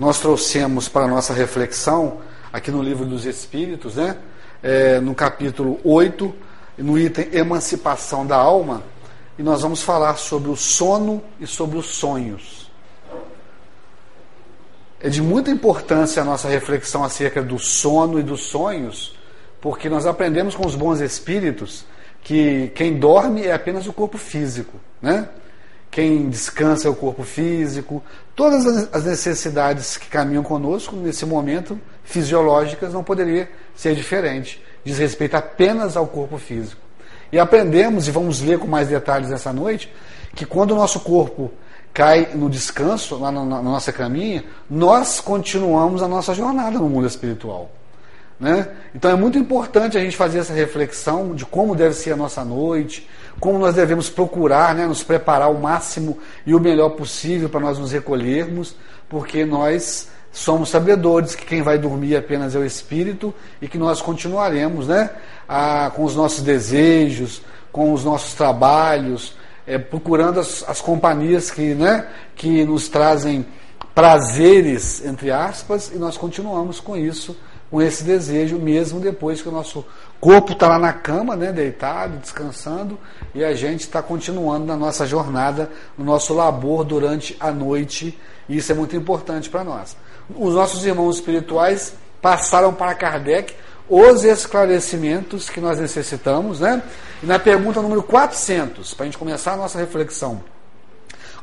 nós trouxemos para a nossa reflexão, aqui no livro dos Espíritos, né? É, no capítulo 8, no item Emancipação da Alma, e nós vamos falar sobre o sono e sobre os sonhos. É de muita importância a nossa reflexão acerca do sono e dos sonhos, porque nós aprendemos com os bons espíritos que quem dorme é apenas o corpo físico, né? Quem descansa é o corpo físico, todas as necessidades que caminham conosco nesse momento fisiológicas não poderia ser diferente, diz respeito apenas ao corpo físico. E aprendemos, e vamos ler com mais detalhes essa noite, que quando o nosso corpo cai no descanso, lá na nossa caminha, nós continuamos a nossa jornada no mundo espiritual. Né? Então é muito importante a gente fazer essa reflexão de como deve ser a nossa noite, como nós devemos procurar né, nos preparar o máximo e o melhor possível para nós nos recolhermos, porque nós somos sabedores que quem vai dormir apenas é o espírito e que nós continuaremos né, a, com os nossos desejos, com os nossos trabalhos, é, procurando as, as companhias que, né, que nos trazem prazeres, entre aspas, e nós continuamos com isso, com esse desejo, mesmo depois que o nosso corpo está lá na cama, né, deitado, descansando, e a gente está continuando na nossa jornada, no nosso labor durante a noite, e isso é muito importante para nós. Os nossos irmãos espirituais passaram para Kardec os esclarecimentos que nós necessitamos, né? E na pergunta número 400, para a gente começar a nossa reflexão,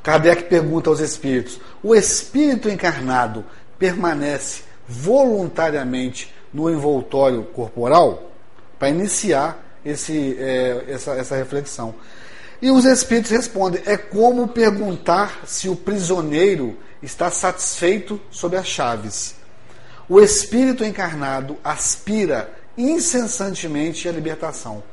Kardec pergunta aos espíritos: o espírito encarnado permanece voluntariamente no envoltório corporal? Para iniciar esse, é, essa, essa reflexão. E os espíritos respondem: é como perguntar se o prisioneiro está satisfeito sob as chaves. O espírito encarnado aspira incessantemente à libertação.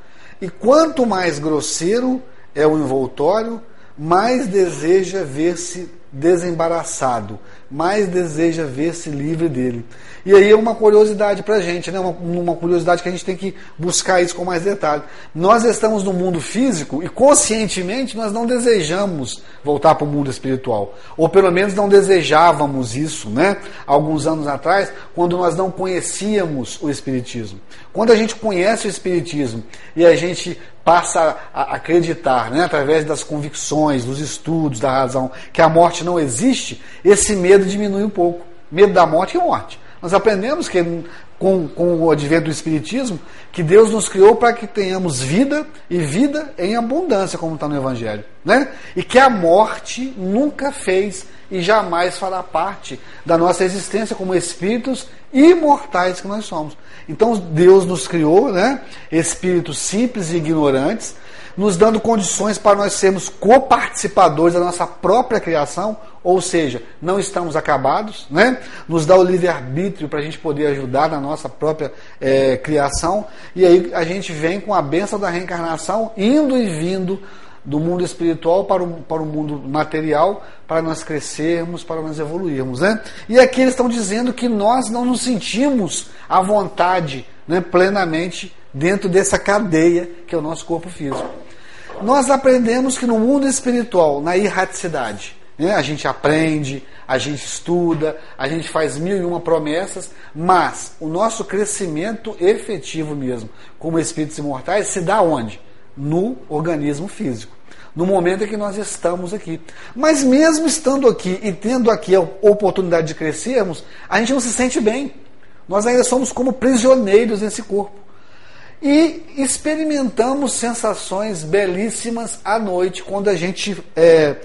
E quanto mais grosseiro é o envoltório, mais deseja ver-se desembaraçado, mais deseja ver-se livre dele. E aí é uma curiosidade para a gente, né? Uma, uma, curiosidade que a gente tem que buscar isso com mais detalhe. Nós estamos no mundo físico e conscientemente nós não desejamos voltar para o mundo espiritual. Ou pelo menos não desejávamos isso, né? Alguns anos atrás, quando nós não conhecíamos o Espiritismo. Quando a gente conhece o Espiritismo e a gente passa a acreditar, né, através das convicções, dos estudos, da razão, que a morte não existe, esse medo diminui um pouco. Medo da morte e morte. Nós aprendemos que com, com o advento do Espiritismo, que Deus nos criou para que tenhamos vida e vida em abundância, como está no Evangelho. Né? E que a morte nunca fez e jamais fará parte da nossa existência como espíritos imortais que nós somos. Então Deus nos criou, né, espíritos simples e ignorantes, nos dando condições para nós sermos coparticipadores da nossa própria criação, ou seja, não estamos acabados, né? nos dá o livre-arbítrio para a gente poder ajudar na nossa própria é, criação, e aí a gente vem com a benção da reencarnação, indo e vindo do mundo espiritual para o, para o mundo material, para nós crescermos, para nós evoluirmos. Né? E aqui eles estão dizendo que nós não nos sentimos à vontade né, plenamente dentro dessa cadeia que é o nosso corpo físico. Nós aprendemos que no mundo espiritual, na erraticidade, né, a gente aprende, a gente estuda, a gente faz mil e uma promessas, mas o nosso crescimento efetivo mesmo, como espíritos imortais, se dá onde? No organismo físico no momento em que nós estamos aqui. Mas mesmo estando aqui e tendo aqui a oportunidade de crescermos, a gente não se sente bem. Nós ainda somos como prisioneiros nesse corpo. E experimentamos sensações belíssimas à noite, quando a gente é,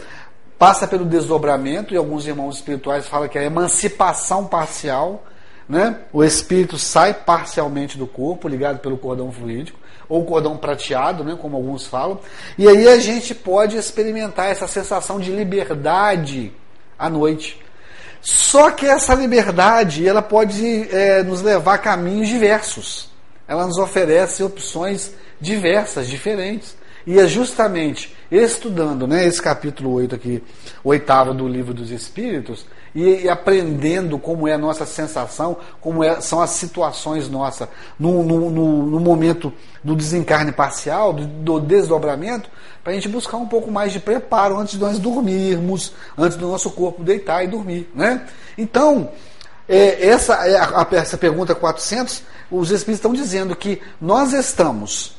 passa pelo desdobramento, e alguns irmãos espirituais falam que é a emancipação parcial. Né? O espírito sai parcialmente do corpo, ligado pelo cordão fluídico ou cordão prateado, né, como alguns falam. E aí a gente pode experimentar essa sensação de liberdade à noite. Só que essa liberdade ela pode é, nos levar a caminhos diversos. Ela nos oferece opções diversas, diferentes. E é justamente estudando né, esse capítulo 8 aqui, oitavo do livro dos Espíritos, e, e, aprendendo como é a nossa sensação, como é, são as situações nossas no, no, no, no momento do desencarne parcial, do, do desdobramento, para a gente buscar um pouco mais de preparo antes de nós dormirmos, antes do nosso corpo deitar e dormir. Né? Então, é, essa, é essa pergunta 400, os Espíritos estão dizendo que nós estamos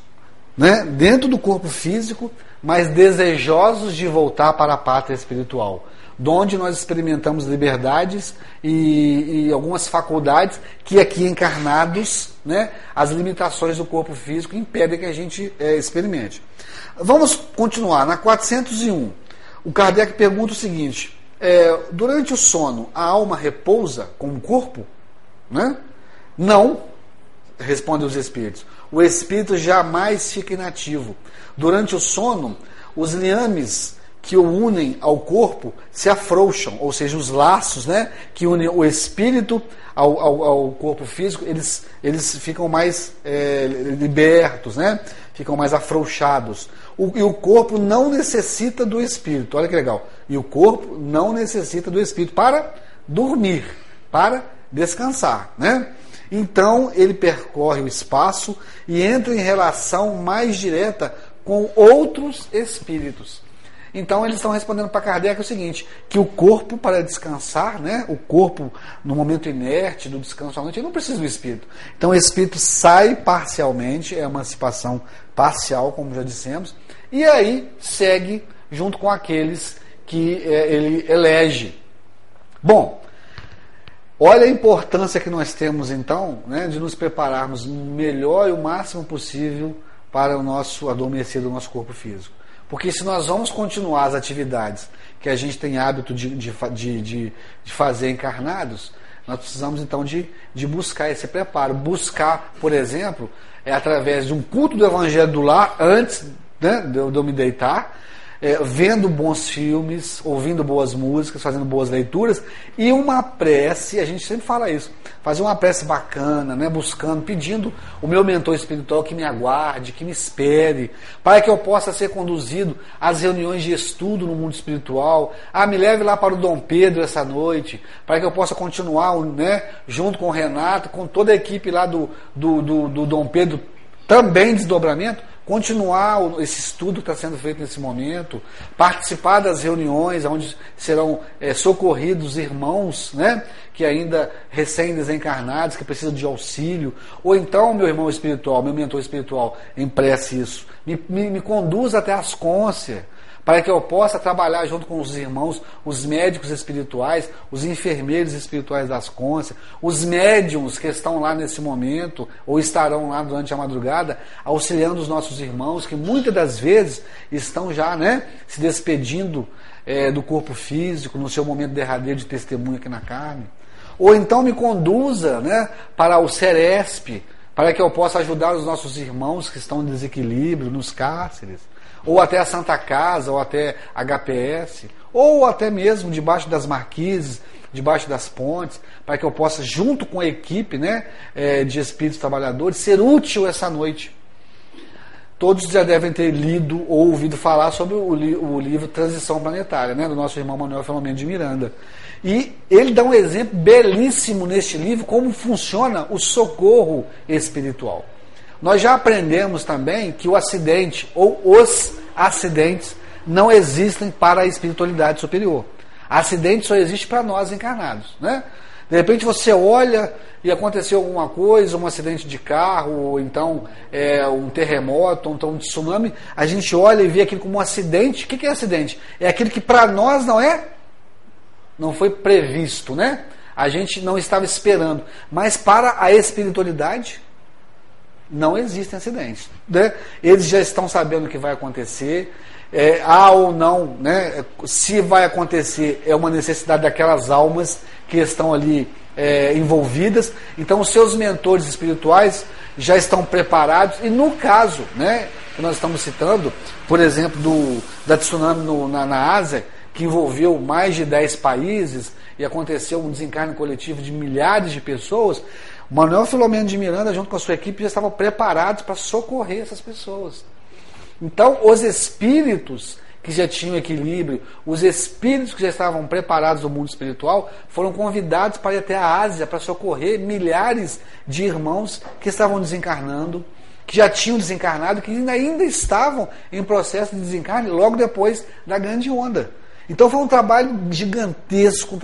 né, dentro do corpo físico, mas desejosos de voltar para a pátria espiritual onde nós experimentamos liberdades e, e, algumas faculdades que aqui encarnados, né, as limitações do corpo físico impedem que a gente é, experimente. Vamos continuar. Na 401, o Kardec pergunta o seguinte: é, durante o sono, a alma repousa com o corpo? Né? Não, respondem os espíritos. O espírito jamais fica inativo. Durante o sono, os liames que o unem ao corpo se afrouxam, ou seja, os laços né, que unem o espírito ao, ao, ao corpo físico, eles, eles ficam mais é, libertos, né, ficam mais afrouxados. O, e o corpo não necessita do espírito, olha que legal. E o corpo não necessita do espírito para dormir, para descansar. Né? Então ele percorre o espaço e entra em relação mais direta com outros espíritos. Então eles estão respondendo para Kardec o seguinte, que o corpo para descansar, né, o corpo no momento inerte do descanso à noite, ele não precisa do espírito. Então o espírito sai parcialmente, é emancipação parcial, como já dissemos, e aí segue junto com aqueles que é, ele elege. Bom, olha a importância que nós temos então né, de nos prepararmos melhor e o máximo possível para o nosso adormecer do nosso corpo físico. Porque se nós vamos continuar as atividades que a gente tem hábito de, de, de, de, fazer encarnados, nós precisamos então de, de buscar esse preparo. Buscar, por exemplo, é através de um culto do Evangelho do Lar, antes né, de, de eu me deitar, é, vendo bons filmes, ouvindo boas músicas, fazendo boas leituras e uma prece, a gente sempre fala isso, fazer uma prece bacana, né, buscando, pedindo o meu mentor espiritual que me aguarde, que me espere, para que eu possa ser conduzido às reuniões de estudo no mundo espiritual. Ah, me leve lá para o Dom Pedro essa noite, para que eu possa continuar né, junto com o Renato, com toda a equipe lá do, do, do, do Dom Pedro, também desdobramento, continuar esse estudo que está sendo feito nesse momento, participar das reuniões onde serão é, socorridos irmãos né, que ainda recém-desencarnados, que precisam de auxílio, ou então meu irmão espiritual, meu mentor espiritual, empreste isso, me, me, me conduz até as côncias para que eu possa trabalhar junto com os irmãos, os médicos espirituais, os enfermeiros espirituais das consciências, os médiums que estão lá nesse momento ou estarão lá durante a madrugada, auxiliando os nossos irmãos que muitas das vezes estão já né, se despedindo é, do corpo físico, no seu momento derradeiro de testemunho aqui na carne. Ou então me conduza né, para o Ceresp, para que eu possa ajudar os nossos irmãos que estão em desequilíbrio nos cárceres ou até a Santa Casa, ou até HPS, ou até mesmo debaixo das marquises, debaixo das pontes, para que eu possa, junto com a equipe né, é, de espíritos trabalhadores, ser útil essa noite. Todos já devem ter lido ou ouvido falar sobre o, li o livro Transição Planetária, né, do nosso irmão Manuel Filomeno de Miranda. E ele dá um exemplo belíssimo neste livro como funciona o socorro espiritual. Nós já aprendemos também que o acidente ou os acidentes não existem para a espiritualidade superior. Acidente só existe para nós encarnados, né? De repente você olha e aconteceu alguma coisa, um acidente de carro, ou então é, um terremoto, ou então um tsunami, a gente olha e vê aquilo como um acidente. O que é acidente? É aquilo que para nós não é, não foi previsto, né? A gente não estava esperando. Mas para a espiritualidade, não existem acidentes. Né? Eles já estão sabendo o que vai acontecer. É, há ou não, né, se vai acontecer, é uma necessidade daquelas almas que estão ali é, envolvidas. Então, os seus mentores espirituais já estão preparados. E no caso né, que nós estamos citando, por exemplo, do, da tsunami no, na, na Ásia, que envolveu mais de 10 países e aconteceu um desencarne coletivo de milhares de pessoas, Manuel Filomeno de Miranda, junto com a sua equipe, já estavam preparados para socorrer essas pessoas. Então, os espíritos que já tinham equilíbrio, os espíritos que já estavam preparados no mundo espiritual, foram convidados para ir até a Ásia para socorrer milhares de irmãos que estavam desencarnando, que já tinham desencarnado, que ainda estavam em processo de desencarne logo depois da grande onda. Então foi um trabalho gigantesco,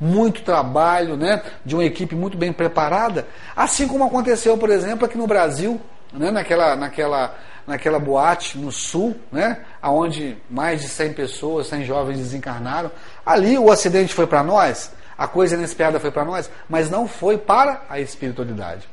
muito trabalho, né, de uma equipe muito bem preparada, assim como aconteceu, por exemplo, aqui no Brasil, né, naquela, naquela naquela boate no sul, né, aonde mais de 100 pessoas, 100 jovens desencarnaram. Ali o acidente foi para nós, a coisa inesperada foi para nós, mas não foi para a espiritualidade.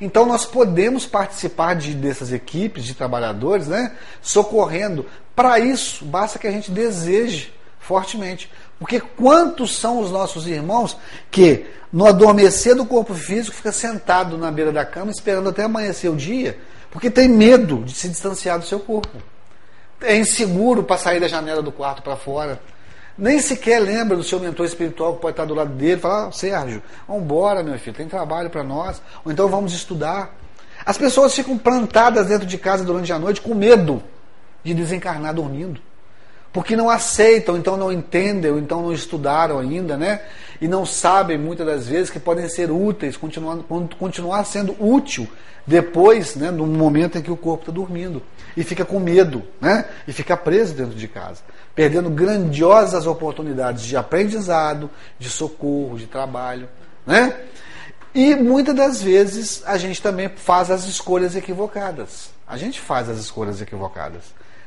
Então nós podemos participar de, dessas equipes de trabalhadores, né, socorrendo. Para isso, basta que a gente deseje fortemente. Porque quantos são os nossos irmãos que, no adormecer do corpo físico, fica sentado na beira da cama esperando até amanhecer o dia porque tem medo de se distanciar do seu corpo. É inseguro para sair da janela do quarto para fora. Nem sequer lembra do seu mentor espiritual que pode estar do lado dele. Fala, ah, Sérgio, vamos embora, meu filho, tem trabalho para nós. Ou então vamos estudar. As pessoas ficam plantadas dentro de casa durante a noite com medo de desencarnar dormindo porque não aceitam, então não entendem, ou então não estudaram ainda, né? E não sabem muitas das vezes que podem ser úteis, continuar, continuar sendo útil depois, né, no momento em que o corpo está dormindo. E fica com medo, né? E fica preso dentro de casa, perdendo grandiosas oportunidades de aprendizado, de socorro, de trabalho, né? E muitas das vezes a gente também faz as escolhas equivocadas. A gente faz as escolhas equivocadas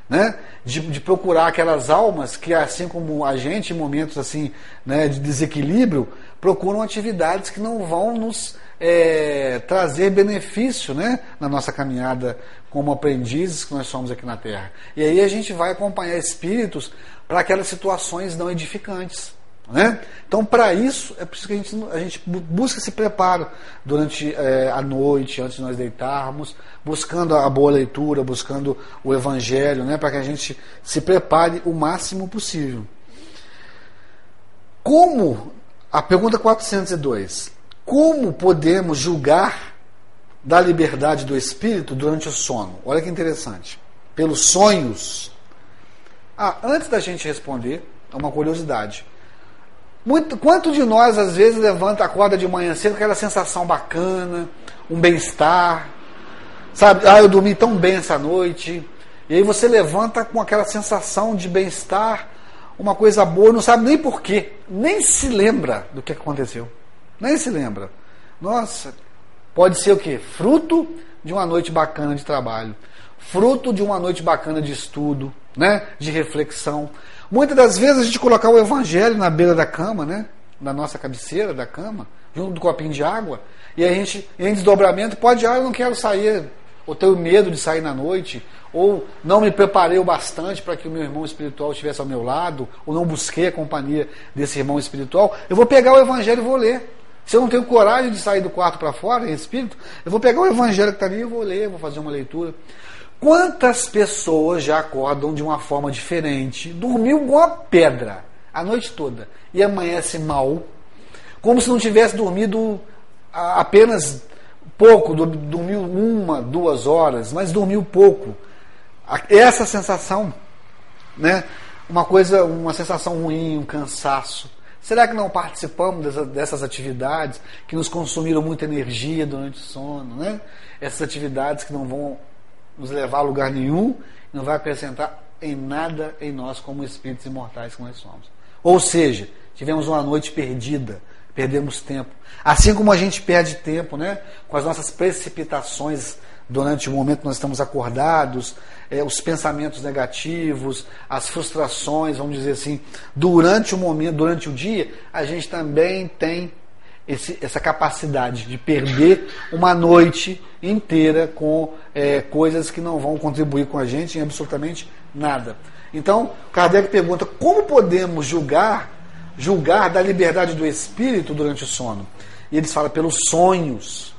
né? De, de, procurar aquelas almas que, assim como a gente, em momentos assim né, de desequilíbrio, procuram atividades que não vão nos é, trazer benefício né, na nossa caminhada como aprendizes que nós somos aqui na Terra. E aí a gente vai acompanhar espíritos para aquelas situações não edificantes. Né? Então, para isso, é preciso que a gente, a gente busque esse preparo durante é, a noite, antes de nós deitarmos, buscando a boa leitura, buscando o Evangelho, né? para que a gente se prepare o máximo possível. Como, a pergunta 402, como podemos julgar da liberdade do espírito durante o sono? Olha que interessante. Pelos sonhos. Ah, antes da gente responder, é uma curiosidade. Muito, quanto de nós, às vezes, levanta, acorda de manhã cedo com aquela sensação bacana, um bem-estar, sabe? Ah, eu dormi tão bem essa noite. E aí você levanta com aquela sensação de bem-estar, uma coisa boa, não sabe nem porquê, nem se lembra do que aconteceu. Nem se lembra. Nossa, pode ser o quê? Fruto de uma noite bacana de trabalho, fruto de uma noite bacana de estudo, né? de reflexão. Muitas das vezes a gente colocar o evangelho na beira da cama, né? Na nossa cabeceira da cama, junto do copinho de água, e a gente, em desdobramento, pode, ah, eu não quero sair, ou tenho medo de sair na noite, ou não me preparei o bastante para que o meu irmão espiritual estivesse ao meu lado, ou não busquei a companhia desse irmão espiritual, eu vou pegar o evangelho e vou ler. Se eu não tenho coragem de sair do quarto para fora em espírito, eu vou pegar o evangelho que está ali e vou ler, vou fazer uma leitura. Quantas pessoas já acordam de uma forma diferente, dormiu igual a pedra a noite toda e amanhece mal, como se não tivesse dormido apenas pouco, dormiu uma, duas horas, mas dormiu pouco. Essa sensação, né? Uma coisa, uma sensação ruim, um cansaço. Será que não participamos dessa, dessas atividades que nos consumiram muita energia durante o sono, né? Essas atividades que não vão nos levar a lugar nenhum, não vai acrescentar em nada em nós como espíritos imortais que nós somos. Ou seja, tivemos uma noite perdida, perdemos tempo. Assim como a gente perde tempo, né, com as nossas precipitações durante o momento que nós estamos acordados, é, os pensamentos negativos, as frustrações, vamos dizer assim, durante o momento, durante o dia, a gente também tem esse, essa capacidade de perder uma noite inteira com é, coisas que não vão contribuir com a gente em absolutamente nada. Então, Kardec pergunta: como podemos julgar, julgar da liberdade do espírito durante o sono? E eles falam pelos sonhos.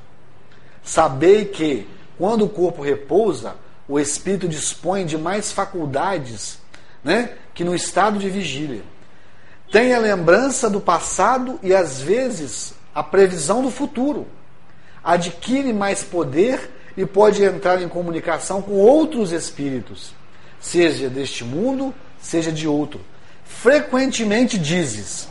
Sabei que quando o corpo repousa, o espírito dispõe de mais faculdades, né, que no estado de vigília. Tem a lembrança do passado e às vezes a previsão do futuro, adquire mais poder e pode entrar em comunicação com outros espíritos, seja deste mundo, seja de outro. Frequentemente dizes: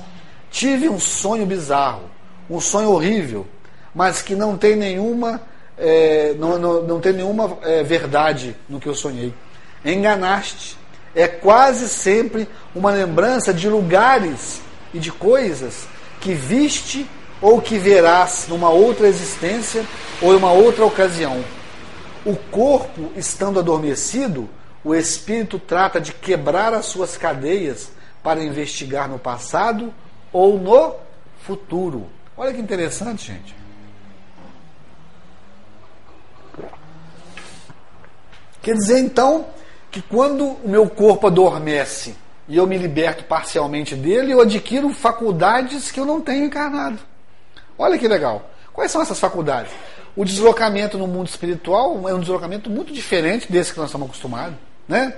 Tive um sonho bizarro, um sonho horrível, mas que não tem nenhuma, é, não, não, não, tem nenhuma é, verdade no que eu sonhei. Enganaste. É quase sempre uma lembrança de lugares e de coisas que viste ou que verás numa outra existência ou em uma outra ocasião. O corpo estando adormecido, o espírito trata de quebrar as suas cadeias para investigar no passado ou no futuro. Olha que interessante, gente. Quer dizer então que quando o meu corpo adormece e eu me liberto parcialmente dele, eu adquiro faculdades que eu não tenho encarnado. Olha que legal. Quais são essas faculdades? O deslocamento no mundo espiritual é um deslocamento muito diferente desse que nós estamos acostumados. Né?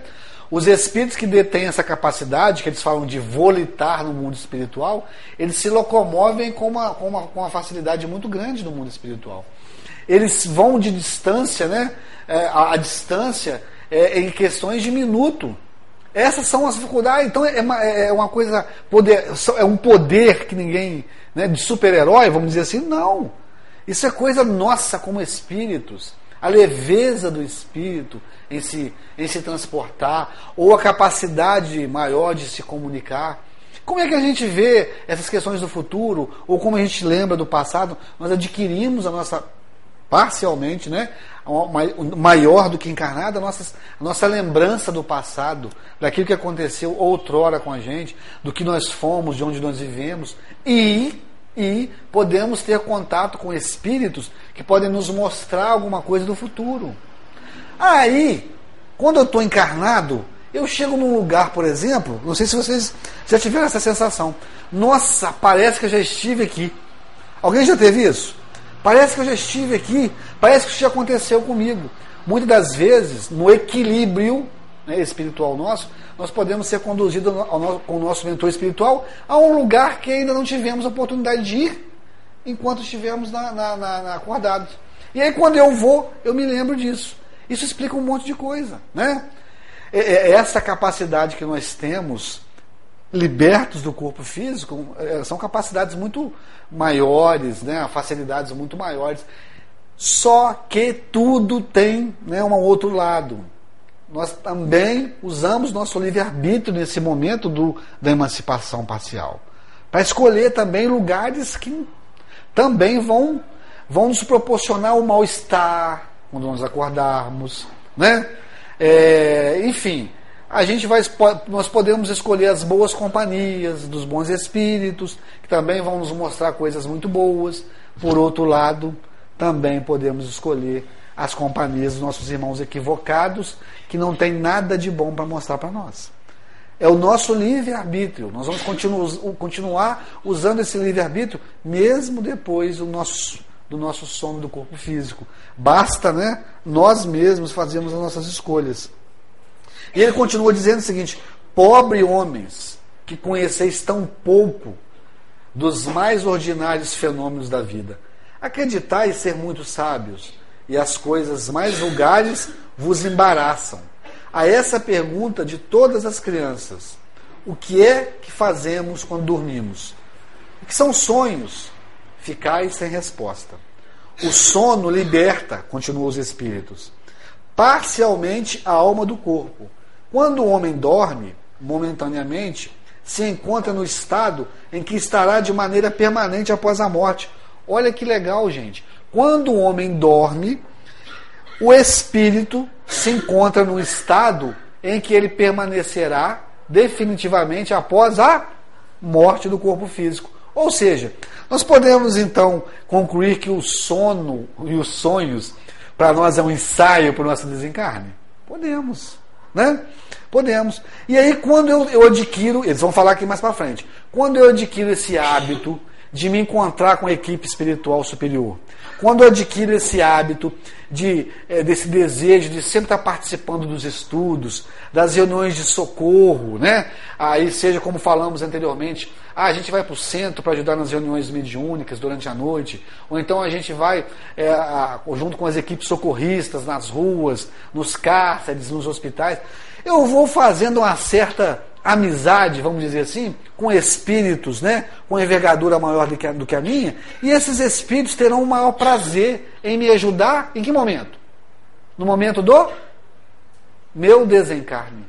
Os espíritos que detêm essa capacidade, que eles falam de volitar no mundo espiritual, eles se locomovem com uma, com uma, com uma facilidade muito grande no mundo espiritual. Eles vão de distância, né? É, a, a, distância é, em questões de minuto. Essas são as dificuldades. Então é uma, é uma coisa, poder, é um poder que ninguém, né, de super-herói, vamos dizer assim, não. Isso é coisa nossa como espíritos. A leveza do espírito, em se, em se transportar, ou a capacidade maior de se comunicar. Como é que a gente vê essas questões do futuro, ou como a gente lembra do passado? Nós adquirimos a nossa, parcialmente, né? maior do que encarnada, a nossa, a nossa lembrança do passado, daquilo que aconteceu outrora com a gente, do que nós fomos, de onde nós vivemos, e, e podemos ter contato com espíritos que podem nos mostrar alguma coisa do futuro. Aí, quando eu estou encarnado, eu chego num lugar, por exemplo, não sei se vocês já tiveram essa sensação. Nossa, parece que eu já estive aqui. Alguém já teve isso? Parece que eu já estive aqui, parece que isso já aconteceu comigo. Muitas das vezes, no equilíbrio né, espiritual nosso, nós podemos ser conduzidos ao, com o nosso mentor espiritual a um lugar que ainda não tivemos oportunidade de ir enquanto estivemos na, na, na, acordados. E aí, quando eu vou, eu me lembro disso. Isso explica um monte de coisa, né? É, é, essa capacidade que nós temos, libertos do corpo físico, é, são capacidades muito maiores, né? facilidades muito maiores. Só que tudo tem né, um outro lado. Nós também usamos nosso livre-arbítrio nesse momento do, da emancipação parcial. Para escolher também lugares que também vão, vão nos proporcionar o mal-estar, quando nós acordarmos, né? É, enfim, a gente vai, nós podemos escolher as boas companhias dos bons espíritos, que também vão nos mostrar coisas muito boas. Por outro lado, também podemos escolher as companhias dos nossos irmãos equivocados, que não tem nada de bom para mostrar para nós. É o nosso livre-arbítrio. Nós vamos continuar usando esse livre-arbítrio, mesmo depois do nosso do nosso sono do corpo físico. Basta, né, nós mesmos fazermos as nossas escolhas. E ele continua dizendo o seguinte: pobre homens que conheceis tão pouco dos mais ordinários fenômenos da vida. Acreditais ser muito sábios, e as coisas mais vulgares vos embaraçam. A essa pergunta de todas as crianças: o que é que fazemos quando dormimos? O que são sonhos? ficais sem resposta. O sono liberta, continuam os espíritos, parcialmente a alma do corpo. Quando o homem dorme, momentaneamente, se encontra no estado em que estará de maneira permanente após a morte. Olha que legal, gente. Quando o homem dorme, o espírito se encontra no estado em que ele permanecerá definitivamente após a morte do corpo físico. Ou seja, nós podemos então concluir que o sono e os sonhos para nós é um ensaio para o nosso desencarne? Podemos, né? Podemos. E aí quando eu, eu adquiro, eles vão falar aqui mais para frente, quando eu adquiro esse hábito de me encontrar com a equipe espiritual superior. Quando eu adquiro esse hábito de, é, desse desejo de sempre estar participando dos estudos, das reuniões de socorro, né? Aí seja como falamos anteriormente, ah, a gente vai para o centro para ajudar nas reuniões mediúnicas durante a noite, ou então a gente vai é, junto com as equipes socorristas nas ruas, nos cárceres, nos hospitais. Eu vou fazendo uma certa amizade, vamos dizer assim, com espíritos, né, com envergadura maior do que, a, do que a minha, e esses espíritos terão o maior prazer em me ajudar em que momento? No momento do meu desencarne.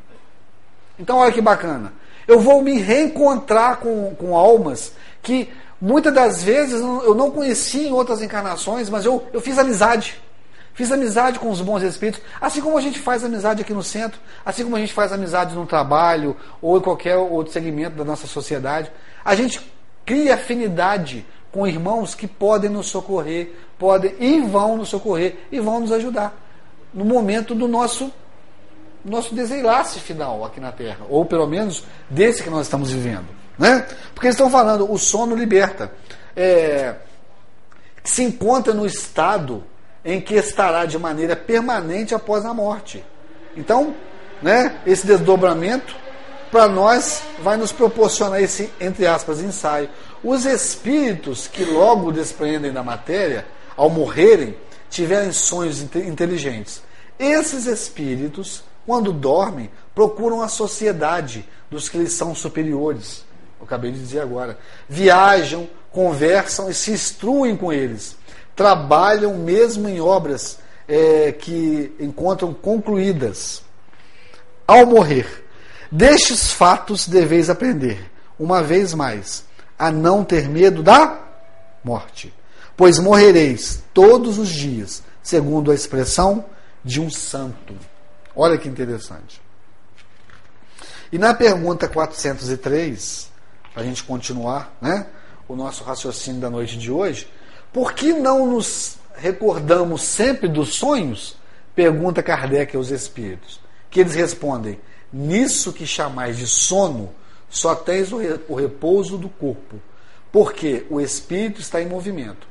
Então, olha que bacana. Eu vou me reencontrar com, com almas que muitas das vezes eu não conheci em outras encarnações, mas eu, eu fiz amizade. Fiz amizade com os bons espíritos, assim como a gente faz amizade aqui no centro, assim como a gente faz amizade no trabalho ou em qualquer outro segmento da nossa sociedade. A gente cria afinidade com irmãos que podem nos socorrer, podem e vão nos socorrer e vão nos ajudar no momento do nosso nosso desenlace final aqui na Terra, ou pelo menos desse que nós estamos vivendo, né? Porque eles estão falando o sono liberta, é, se encontra no estado em que estará de maneira permanente após a morte. Então, né, esse desdobramento para nós vai nos proporcionar esse, entre aspas, ensaio. Os espíritos que logo despreendem da matéria, ao morrerem, tiverem sonhos inteligentes. Esses espíritos, quando dormem, procuram a sociedade dos que lhes são superiores. Eu acabei de dizer agora. Viajam, conversam e se instruem com eles trabalham mesmo em obras é, que encontram concluídas. Ao morrer, destes fatos deveis aprender, uma vez mais, a não ter medo da morte, pois morrereis todos os dias, segundo a expressão de um santo. Olha que interessante. E na pergunta 403, para a gente continuar né, o nosso raciocínio da noite de hoje, por que não nos recordamos sempre dos sonhos? Pergunta Kardec aos espíritos. Que eles respondem: Nisso que chamais de sono, só tens o repouso do corpo, porque o espírito está em movimento.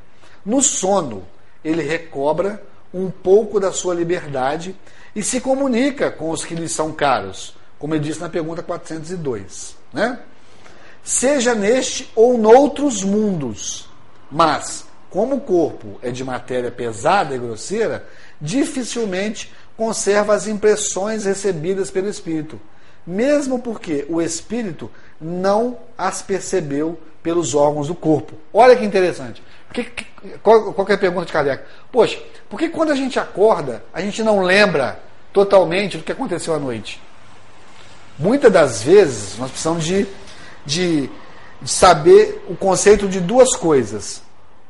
No sono, ele recobra um pouco da sua liberdade e se comunica com os que lhe são caros, como ele disse na pergunta 402. Né? Seja neste ou noutros mundos, mas como o corpo é de matéria pesada e grosseira, dificilmente conserva as impressões recebidas pelo espírito, mesmo porque o espírito não as percebeu pelos órgãos do corpo. Olha que interessante. Porque, qual, qual é a pergunta de Kardec? Poxa, por que quando a gente acorda, a gente não lembra totalmente do que aconteceu à noite? Muitas das vezes nós precisamos de, de, de saber o conceito de duas coisas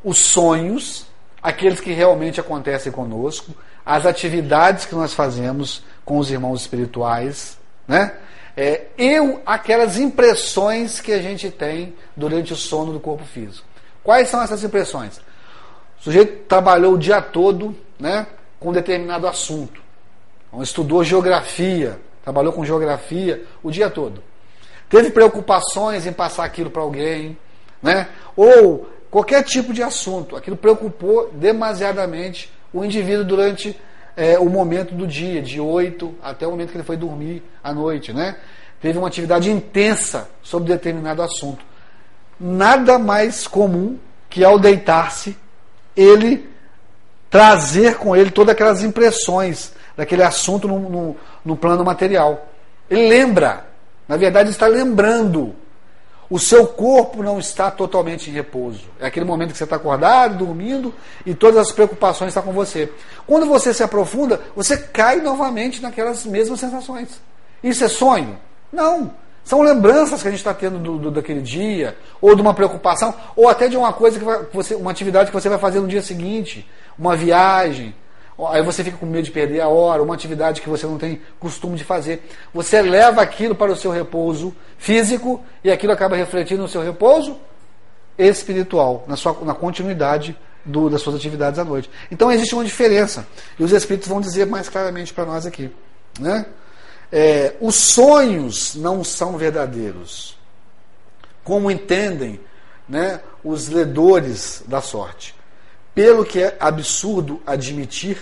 os sonhos, aqueles que realmente acontecem conosco, as atividades que nós fazemos com os irmãos espirituais, né? É, e aquelas impressões que a gente tem durante o sono do corpo físico. Quais são essas impressões? O sujeito trabalhou o dia todo né, com um determinado assunto. Então, estudou geografia, trabalhou com geografia o dia todo. Teve preocupações em passar aquilo para alguém, né? ou qualquer tipo de assunto. Aquilo preocupou demasiadamente o indivíduo durante é, o momento do dia, de 8 até o momento que ele foi dormir à noite. Né? Teve uma atividade intensa sobre determinado assunto. Nada mais comum que ao deitar-se, ele trazer com ele todas aquelas impressões daquele assunto no, no, no plano material. Ele lembra, na verdade, está lembrando o seu corpo não está totalmente em repouso. É aquele momento que você está acordado, dormindo e todas as preocupações estão com você. Quando você se aprofunda, você cai novamente naquelas mesmas sensações. Isso é sonho? Não. São lembranças que a gente está tendo do, do, daquele dia, ou de uma preocupação, ou até de uma coisa que, vai, você, uma atividade que você vai fazer no dia seguinte, uma viagem, Aí você fica com medo de perder a hora, uma atividade que você não tem costume de fazer. Você leva aquilo para o seu repouso físico e aquilo acaba refletindo no seu repouso espiritual, na, sua, na continuidade do, das suas atividades à noite. Então existe uma diferença. E os Espíritos vão dizer mais claramente para nós aqui. Né? É, os sonhos não são verdadeiros. Como entendem né, os ledores da sorte. Pelo que é absurdo admitir.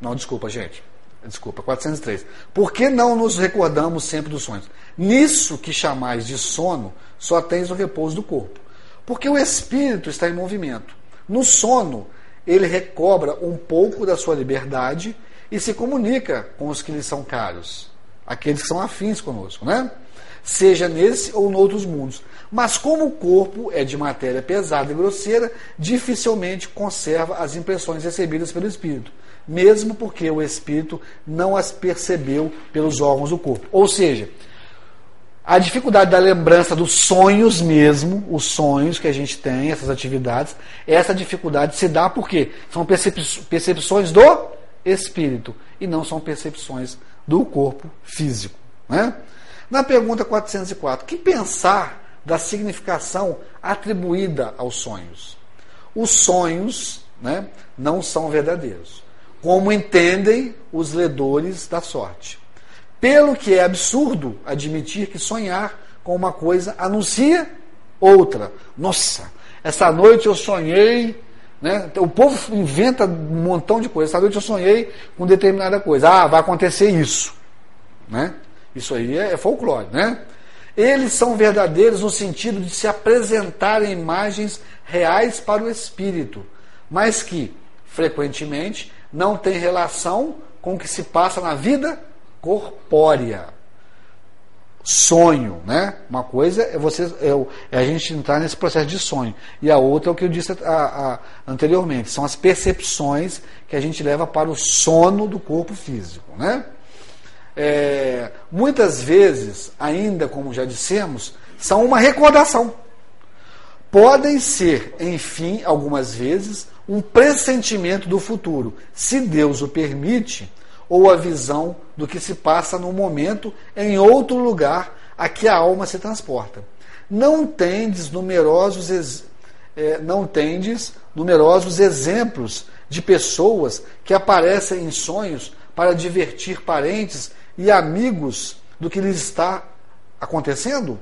Não, desculpa, gente. Desculpa, 403. Por que não nos recordamos sempre dos sonhos? Nisso que chamais de sono, só tens o repouso do corpo. Porque o espírito está em movimento. No sono, ele recobra um pouco da sua liberdade e se comunica com os que lhe são caros, aqueles que são afins conosco, né? Seja nesse ou em outros mundos. Mas como o corpo é de matéria pesada e grosseira, dificilmente conserva as impressões recebidas pelo espírito, mesmo porque o espírito não as percebeu pelos órgãos do corpo. Ou seja, a dificuldade da lembrança dos sonhos mesmo, os sonhos que a gente tem, essas atividades, essa dificuldade se dá porque são percepções do espírito e não são percepções do corpo físico. Né? Na pergunta 404, que pensar da significação atribuída aos sonhos? Os sonhos né, não são verdadeiros, como entendem os ledores da sorte. Pelo que é absurdo admitir que sonhar com uma coisa anuncia outra. Nossa, essa noite eu sonhei. Né? O povo inventa um montão de coisas. Essa noite eu sonhei com determinada coisa. Ah, vai acontecer isso. Né? Isso aí é, é folclore. Né? Eles são verdadeiros no sentido de se apresentarem imagens reais para o espírito, mas que, frequentemente, não têm relação com o que se passa na vida corpórea. Sonho, né? Uma coisa é você é, é, a gente entrar nesse processo de sonho e a outra é o que eu disse a, a, anteriormente, são as percepções que a gente leva para o sono do corpo físico, né? É, muitas vezes, ainda como já dissemos, são uma recordação. Podem ser, enfim, algumas vezes, um pressentimento do futuro, se Deus o permite, ou a visão do que se passa no momento em outro lugar a que a alma se transporta. Não tendes numerosos, é, não tendes numerosos exemplos de pessoas que aparecem em sonhos para divertir parentes e amigos do que lhes está acontecendo?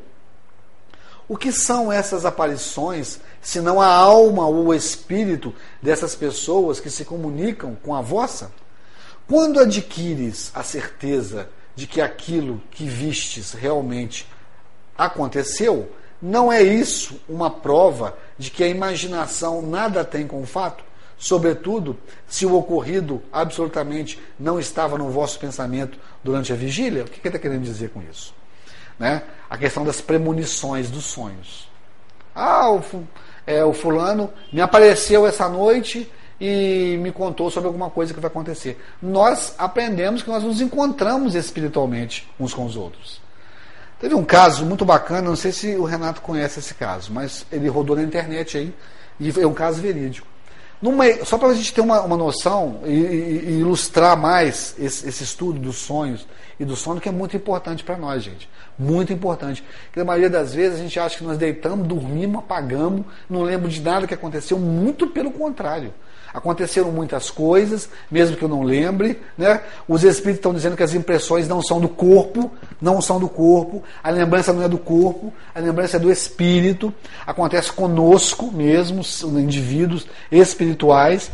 O que são essas aparições, se não a alma ou o espírito dessas pessoas que se comunicam com a vossa? Quando adquires a certeza de que aquilo que vistes realmente aconteceu, não é isso uma prova de que a imaginação nada tem com o fato? Sobretudo, se o ocorrido absolutamente não estava no vosso pensamento durante a vigília? O que ele está querendo dizer com isso? Né? A questão das premonições dos sonhos. Ah, o, é, o fulano me apareceu essa noite e me contou sobre alguma coisa que vai acontecer. Nós aprendemos que nós nos encontramos espiritualmente uns com os outros. Teve um caso muito bacana, não sei se o Renato conhece esse caso, mas ele rodou na internet aí, e é um caso verídico. Numa, só para a gente ter uma, uma noção e, e, ilustrar mais esse, esse, estudo dos sonhos e do sono, que é muito importante para nós, gente. Muito importante. Porque a maioria das vezes a gente acha que nós deitamos, dormimos, apagamos, não lembro de nada que aconteceu, muito pelo contrário. Aconteceram muitas coisas, mesmo que eu não lembre. Né? Os espíritos estão dizendo que as impressões não são do corpo, não são do corpo, a lembrança não é do corpo, a lembrança é do espírito. Acontece conosco mesmo, indivíduos espirituais.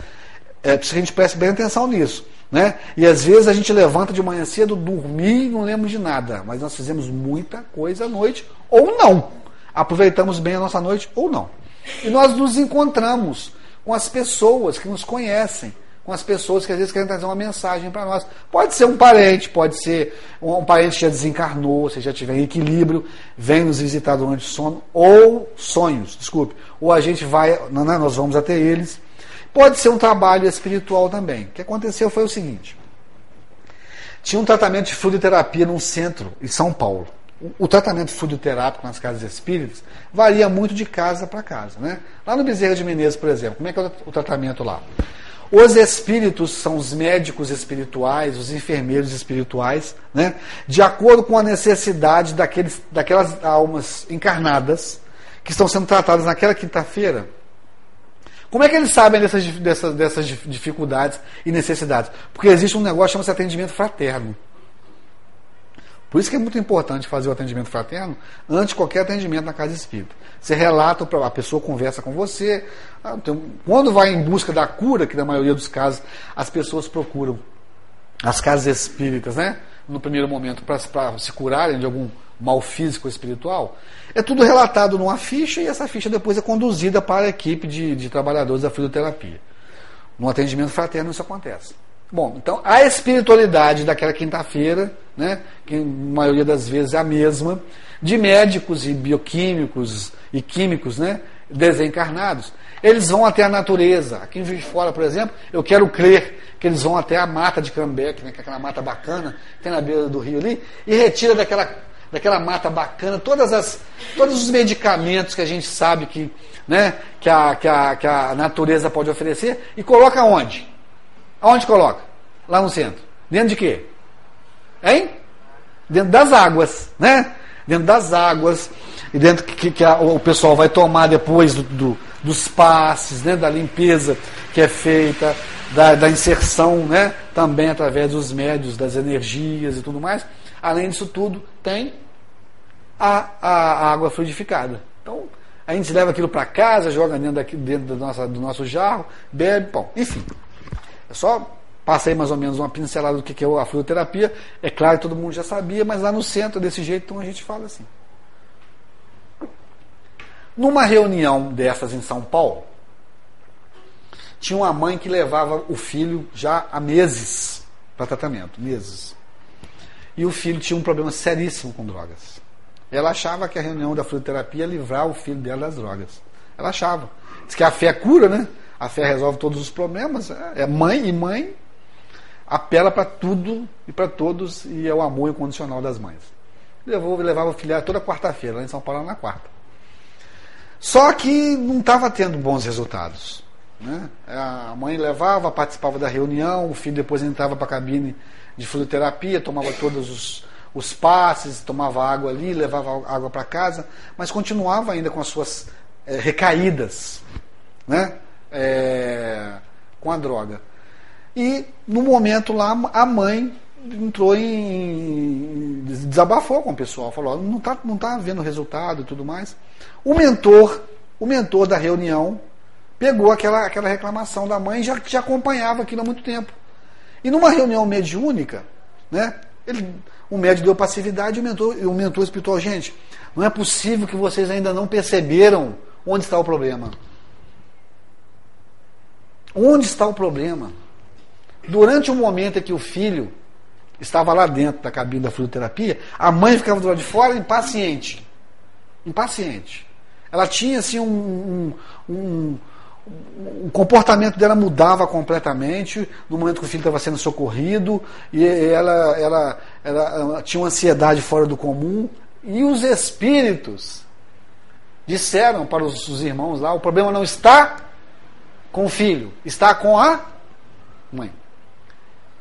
É preciso que a gente preste bem atenção nisso. Né? E às vezes a gente levanta de manhã cedo, dormir e não lembra de nada. Mas nós fizemos muita coisa à noite, ou não. Aproveitamos bem a nossa noite, ou não. E nós nos encontramos com as pessoas que nos conhecem, com as pessoas que às vezes querem trazer uma mensagem para nós. Pode ser um parente, pode ser um, parente que já desencarnou, se já tiver em equilíbrio, vem nos visitar durante o sono, ou sonhos, desculpe. Ou a gente vai, não, não, nós vamos até eles. Pode ser um trabalho espiritual também. O que aconteceu foi o seguinte: tinha um tratamento de fluidoterapia num centro em São Paulo o tratamento fluidoterápico nas casas espíritas varia muito de casa para casa. Né? Lá no Bezerra de Menezes, por exemplo, como é que é o tratamento lá? Os espíritos são os médicos espirituais, os enfermeiros espirituais, né? de acordo com a necessidade daqueles, daquelas almas encarnadas que estão sendo tratadas naquela quinta-feira. Como é que eles sabem dessas, dessas, dessas dificuldades e necessidades? Porque existe um negócio chamado atendimento fraterno. Por isso que é muito importante fazer o atendimento fraterno antes de qualquer atendimento na casa espírita. Você relata, a pessoa conversa com você. Ah, então, quando vai em busca da cura, que na maioria dos casos as pessoas procuram as casas espíritas, né? No primeiro momento, para se curarem de algum mal físico ou espiritual, é tudo relatado numa ficha e essa ficha depois é conduzida para a equipe de, de trabalhadores da fisioterapia. No atendimento fraterno isso acontece. Bom, então a espiritualidade daquela quinta-feira, né, que a maioria das vezes é a mesma, de médicos e bioquímicos e químicos né, desencarnados, eles vão até a natureza. Aqui em Juiz de Fora, por exemplo, eu quero crer que eles vão até a mata de Cambeque, né, que é aquela mata bacana, que tem na beira do rio ali, e retira daquela, daquela mata bacana todas as, todos os medicamentos que a gente sabe que, né, que, a, que, a, que a natureza pode oferecer e coloca onde? Aonde coloca? Lá no centro. Dentro de quê? Hein? Dentro das águas, né? Dentro das águas, e dentro que, que a, o pessoal vai tomar depois do, do, dos passes, né? da limpeza que é feita, da, da inserção, né? Também através dos médios, das energias e tudo mais. Além disso tudo, tem a, a, a água fluidificada. Então, a gente leva aquilo para casa, joga dentro, daqui, dentro do, nosso, do nosso jarro, bebe, bom, enfim. Eu só passei mais ou menos uma pincelada do que é a fluidoterapia. É claro que todo mundo já sabia, mas lá no centro, desse jeito, então a gente fala assim. Numa reunião dessas em São Paulo, tinha uma mãe que levava o filho já há meses para tratamento, meses. E o filho tinha um problema seríssimo com drogas. Ela achava que a reunião da fluidoterapia ia livrar o filho dela das drogas. Ela achava. Diz que a fé cura, né? A fé resolve todos os problemas. É, é mãe e mãe apela para tudo e para todos e é o amor incondicional das mães. Levou, levava o filho toda quarta-feira, lá em São Paulo na quarta. Só que não estava tendo bons resultados. Né? A mãe levava, participava da reunião, o filho depois entrava para a cabine de fluidoterapia, tomava todos os, os passes, tomava água ali, levava água para casa, mas continuava ainda com as suas é, recaídas. Né? É, com a droga. E no momento lá, a mãe entrou em. desabafou com o pessoal, falou: não está não tá vendo resultado e tudo mais. O mentor, o mentor da reunião, pegou aquela, aquela reclamação da mãe já, já acompanhava aquilo há muito tempo. E numa reunião mediúnica, né, ele, o médico deu passividade e o mentor, o mentor espiritual, gente, não é possível que vocês ainda não perceberam onde está o problema. Onde está o problema? Durante o momento em que o filho estava lá dentro da cabine da fluidoterapia, a mãe ficava do lado de fora impaciente. Impaciente. Ela tinha assim um, um, um, o comportamento dela mudava completamente no momento que o filho estava sendo socorrido e ela, ela, ela, ela tinha uma ansiedade fora do comum e os espíritos disseram para os, os irmãos lá: o problema não está com o filho, está com a mãe.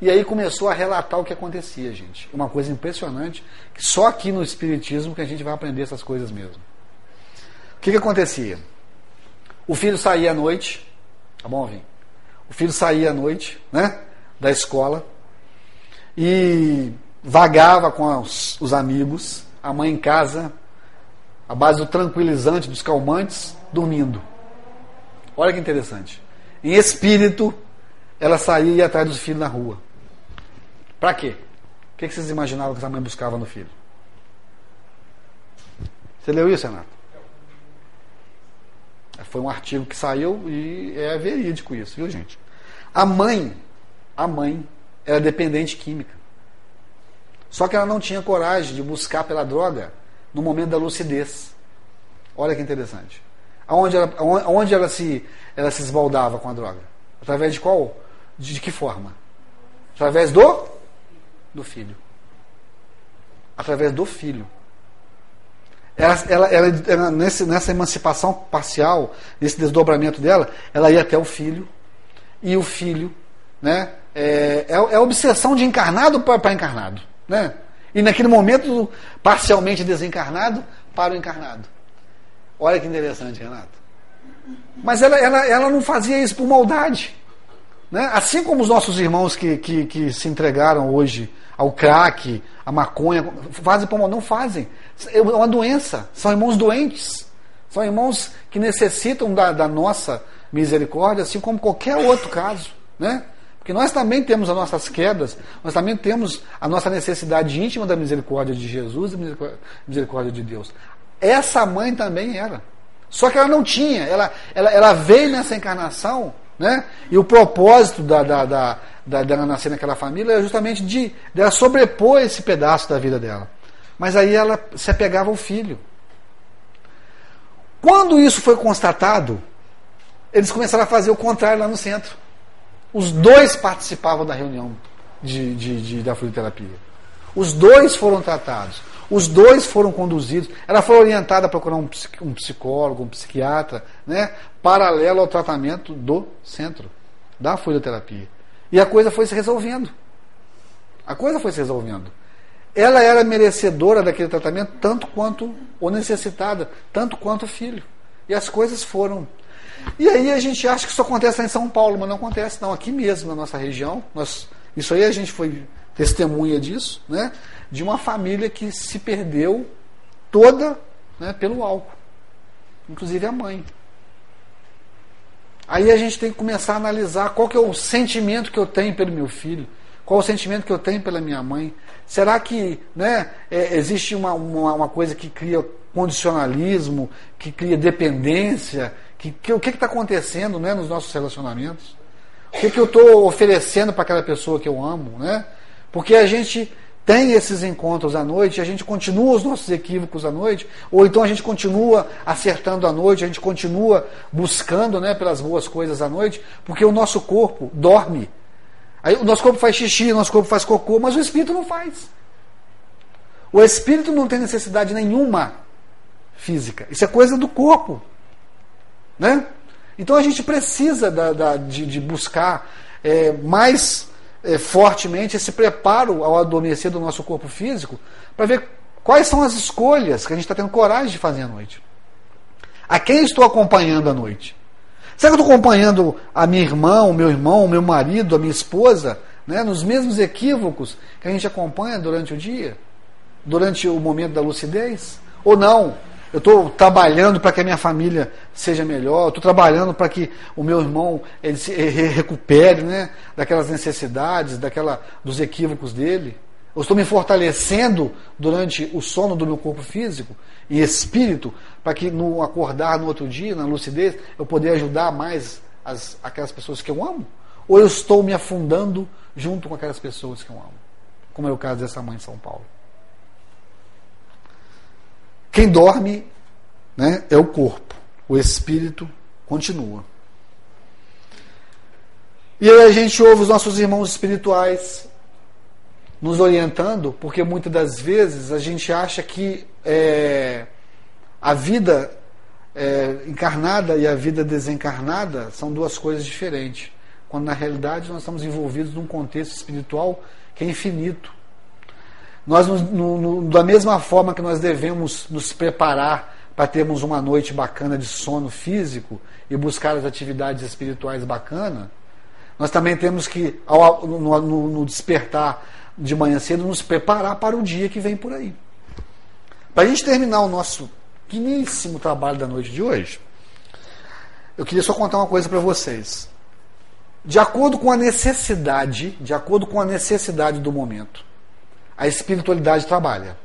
E aí começou a relatar o que acontecia, gente. Uma coisa impressionante, que só aqui no Espiritismo que a gente vai aprender essas coisas mesmo. O que, que acontecia? O filho saía à noite, tá bom, Vim? O filho saía à noite, né, da escola, e vagava com os, os amigos, a mãe em casa, a base do tranquilizante, dos calmantes, dormindo. Olha que interessante. Em espírito, ela saía e ia atrás dos filhos na rua. Para quê? O que vocês imaginavam que essa mãe buscava no filho? Você leu isso, Renato? Foi um artigo que saiu e é verídico isso, viu, gente? A mãe, a mãe era dependente química. Só que ela não tinha coragem de buscar pela droga no momento da lucidez. Olha que interessante. Aonde ela, ela, se, ela se esbaldava com a droga? Através de qual? De, de que forma? Através do? Do filho. Através do filho. Ela, ela, ela, ela nesse, nessa emancipação parcial, nesse desdobramento dela, ela ia até o filho, e o filho né, é, é, é obsessão de encarnado para encarnado. Né? E naquele momento, parcialmente desencarnado para o encarnado. Olha que interessante, Renato. Mas ela, ela, ela não fazia isso por maldade. Né? Assim como os nossos irmãos que, que, que se entregaram hoje ao crack, à maconha, fazem pulmão, não fazem. É uma doença. São irmãos doentes. São irmãos que necessitam da, da nossa misericórdia, assim como qualquer outro caso. Né? Porque nós também temos as nossas quedas, nós também temos a nossa necessidade íntima da misericórdia de Jesus e da misericórdia de Deus. Essa mãe também era. Só que ela não tinha, ela, ela, ela veio nessa encarnação, né? E o propósito da, da, da, da, dela nascer naquela família era justamente de dela sobrepor esse pedaço da vida dela. Mas aí ela se apegava ao filho. Quando isso foi constatado, eles começaram a fazer o contrário lá no centro. Os dois participavam da reunião de, de, de da fluidoterapia. Os dois foram tratados. Os dois foram conduzidos. Ela foi orientada a procurar um, um psicólogo, um psiquiatra, né, paralelo ao tratamento do centro, da fluidoterapia. E a coisa foi se resolvendo. A coisa foi se resolvendo. Ela era merecedora daquele tratamento tanto quanto o necessitada, tanto quanto o filho. E as coisas foram e aí a gente acha que isso acontece em São Paulo, mas não acontece, não. Aqui mesmo, na nossa região, nós, isso aí a gente foi testemunha disso, né? De uma família que se perdeu toda né, pelo álcool. Inclusive a mãe. Aí a gente tem que começar a analisar qual que é o sentimento que eu tenho pelo meu filho, qual o sentimento que eu tenho pela minha mãe. Será que né, é, existe uma, uma, uma coisa que cria condicionalismo, que cria dependência, que, que, o que está acontecendo né, nos nossos relacionamentos? O que, que eu estou oferecendo para aquela pessoa que eu amo? Né? Porque a gente tem esses encontros à noite, a gente continua os nossos equívocos à noite, ou então a gente continua acertando à noite, a gente continua buscando né, pelas boas coisas à noite, porque o nosso corpo dorme. Aí o nosso corpo faz xixi, o nosso corpo faz cocô, mas o espírito não faz. O espírito não tem necessidade nenhuma física. Isso é coisa do corpo. Né? Então a gente precisa da, da, de, de, buscar é, mais é, fortemente esse preparo ao adormecer do nosso corpo físico para ver quais são as escolhas que a gente está tendo coragem de fazer à noite. A quem estou acompanhando à noite? Será que eu estou acompanhando a minha irmã, o meu irmão, o meu marido, a minha esposa, né, nos mesmos equívocos que a gente acompanha durante o dia? Durante o momento da lucidez? Ou não? Eu estou trabalhando para que a minha família seja melhor, estou trabalhando para que o meu irmão ele se recupere né, daquelas necessidades, daquela, dos equívocos dele. Eu estou me fortalecendo durante o sono do meu corpo físico e espírito, para que no acordar no outro dia, na lucidez, eu poder ajudar mais as, aquelas pessoas que eu amo? Ou eu estou me afundando junto com aquelas pessoas que eu amo? Como é o caso dessa mãe em São Paulo. Quem dorme né, é o corpo, o espírito continua. E aí a gente ouve os nossos irmãos espirituais nos orientando, porque muitas das vezes a gente acha que é, a vida é, encarnada e a vida desencarnada são duas coisas diferentes, quando na realidade nós estamos envolvidos num contexto espiritual que é infinito. Nós, no, no, da mesma forma que nós devemos nos preparar para termos uma noite bacana de sono físico e buscar as atividades espirituais bacanas, nós também temos que, ao, no, no, despertar de manhã cedo, nos preparar para o dia que vem por aí. Para a gente terminar o nosso pequeníssimo trabalho da noite de hoje, eu queria só contar uma coisa para vocês. De acordo com a necessidade, de acordo com a necessidade do momento, a espiritualidade trabalha.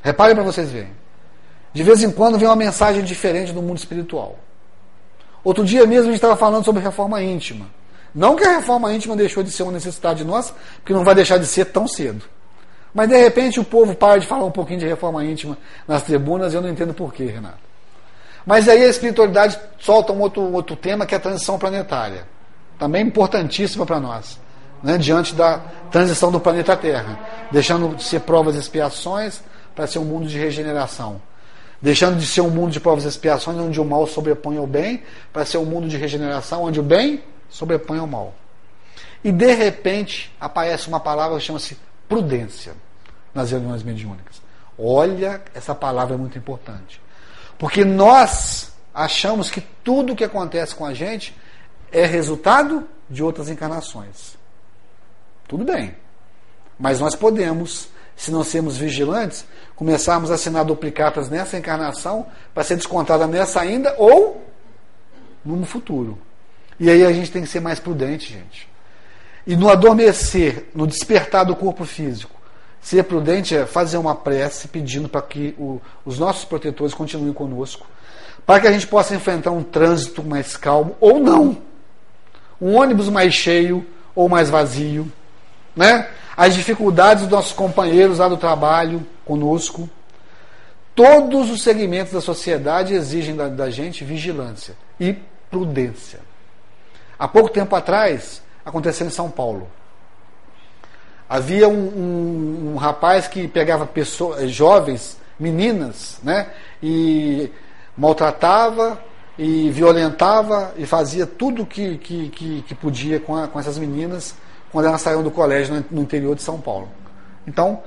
Reparem para vocês verem. De vez em quando vem uma mensagem diferente do mundo espiritual. Outro dia mesmo a gente estava falando sobre reforma íntima. Não que a reforma íntima deixou de ser uma necessidade nossa, porque não vai deixar de ser tão cedo. Mas de repente o povo para de falar um pouquinho de reforma íntima nas tribunas e eu não entendo porquê, Renato. Mas aí a espiritualidade solta um outro, outro tema que é a transição planetária. Também importantíssima para nós né, diante da transição do planeta Terra, deixando de ser provas e expiações para ser um mundo de regeneração, deixando de ser um mundo de provas e expiações onde o mal sobrepõe ao bem, para ser um mundo de regeneração onde o bem sobrepõe ao mal. E de repente aparece uma palavra que chama-se prudência nas reuniões mediúnicas. Olha, essa palavra é muito importante. Porque nós achamos que tudo que acontece com a gente é resultado de outras encarnações. Tudo bem. Mas nós podemos, se não sermos vigilantes, começarmos a assinar duplicatas nessa encarnação para ser descontada nessa ainda ou no futuro. E aí a gente tem que ser mais prudente, gente. E no adormecer, no despertar do corpo físico, ser prudente é fazer uma prece pedindo para que o, os nossos protetores continuem conosco, para que a gente possa enfrentar um trânsito mais calmo ou não, um ônibus mais cheio ou mais vazio, né? As dificuldades dos nossos companheiros lá do trabalho conosco. Todos os segmentos da sociedade exigem da, da gente vigilância e prudência. Há pouco tempo atrás, aconteceu em São Paulo. Havia um, um, um rapaz que pegava pessoas, jovens, meninas, né, e maltratava e violentava e fazia tudo que, que, que, que podia com, a, com essas meninas quando elas saíam do colégio no, no interior de São Paulo. Então,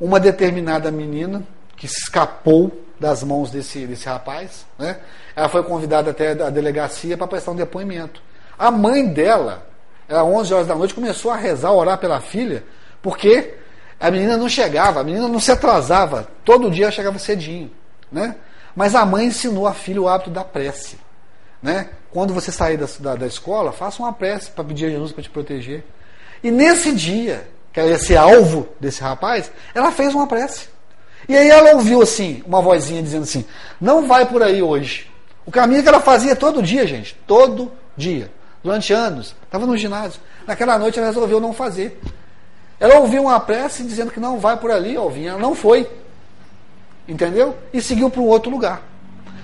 uma determinada menina que escapou das mãos desse, desse rapaz, né? ela foi convidada até a delegacia para prestar um depoimento. A mãe dela, era 11 horas da noite, começou a rezar, a orar pela filha, porque a menina não chegava, a menina não se atrasava, todo dia ela chegava cedinho. Né? Mas a mãe ensinou a filha o hábito da prece. Né? Quando você sair da, da, da escola, faça uma prece para pedir a Jesus para te proteger. E nesse dia, que ela ia ser alvo desse rapaz, ela fez uma prece. E aí ela ouviu assim, uma vozinha dizendo assim: não vai por aí hoje. O caminho que ela fazia todo dia, gente, todo dia, durante anos, estava no ginásio. Naquela noite ela resolveu não fazer. Ela ouviu uma prece dizendo que não vai por ali, Alvinha, ela não foi. Entendeu? E seguiu para um outro lugar.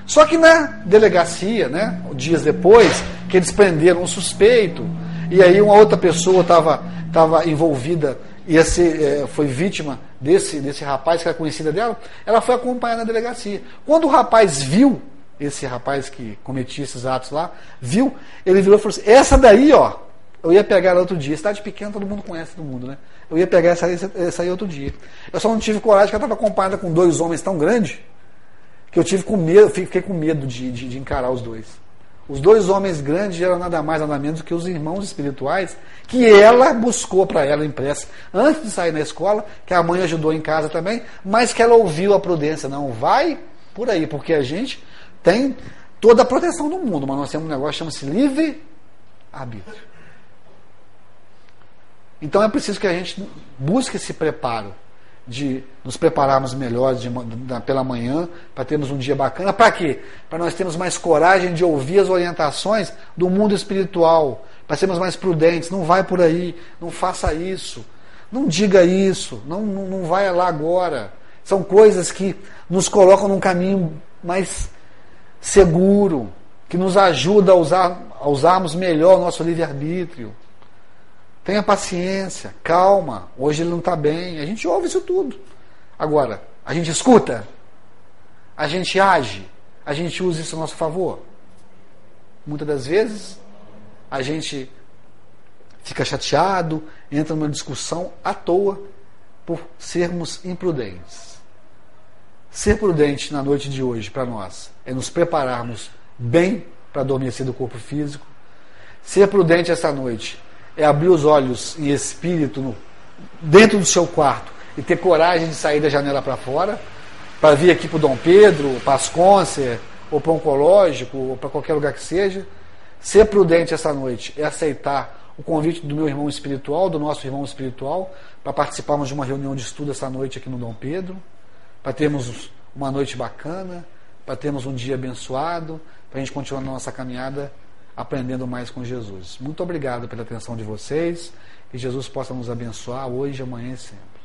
Só que na delegacia, né, dias depois, que eles prenderam um suspeito, e aí uma outra pessoa estava tava envolvida, ia ser, é, foi vítima desse, desse rapaz que era conhecida dela, ela foi acompanhar na delegacia. Quando o rapaz viu, esse rapaz que cometia esses atos lá, viu, ele virou e falou assim, essa daí, ó, eu ia pegar ela outro dia. Cidade pequena, todo mundo conhece todo mundo, né? Eu ia pegar essa, essa aí outro dia. Eu só não tive coragem, porque ela estava acompanhada com dois homens tão grandes, que eu tive com medo, fiquei com medo de, de, de encarar os dois. Os dois homens grandes eram nada mais, nada menos que os irmãos espirituais que ela buscou para ela impressa antes de sair na escola, que a mãe ajudou em casa também, mas que ela ouviu a prudência. Não vai por aí, porque a gente tem toda a proteção do mundo, mas nós temos um negócio que chama-se livre arbítrio. Então é preciso que a gente busque esse preparo de nos prepararmos melhor de, de, pela manhã, para termos um dia bacana. Para quê? Para nós termos mais coragem de ouvir as orientações do mundo espiritual, para sermos mais prudentes. Não vai por aí, não faça isso, não diga isso, não, não, não vai lá agora. São coisas que nos colocam num caminho mais seguro, que nos ajuda a, usar, a usarmos melhor o nosso livre-arbítrio. Tenha paciência, calma. Hoje ele não está bem. A gente ouve isso tudo. Agora, a gente escuta, a gente age, a gente usa isso a nosso favor. Muitas das vezes, a gente fica chateado, entra numa discussão à toa por sermos imprudentes. Ser prudente na noite de hoje para nós é nos prepararmos bem para adormecer do corpo físico. Ser prudente essa noite é abrir os olhos em espírito no, dentro do seu quarto e ter coragem de sair da janela para fora, para vir aqui para o Dom Pedro, para as Concer, ou para o Oncológico, ou para qualquer lugar que seja. Ser prudente essa noite é aceitar o convite do meu irmão espiritual, do nosso irmão espiritual, para participarmos de uma reunião de estudo essa noite aqui no Dom Pedro, para termos uma noite bacana, para termos um dia abençoado, para a gente continuar nossa caminhada aprendendo mais com Jesus. Muito obrigado pela atenção de vocês. Que Jesus possa nos abençoar hoje, amanhã e sempre.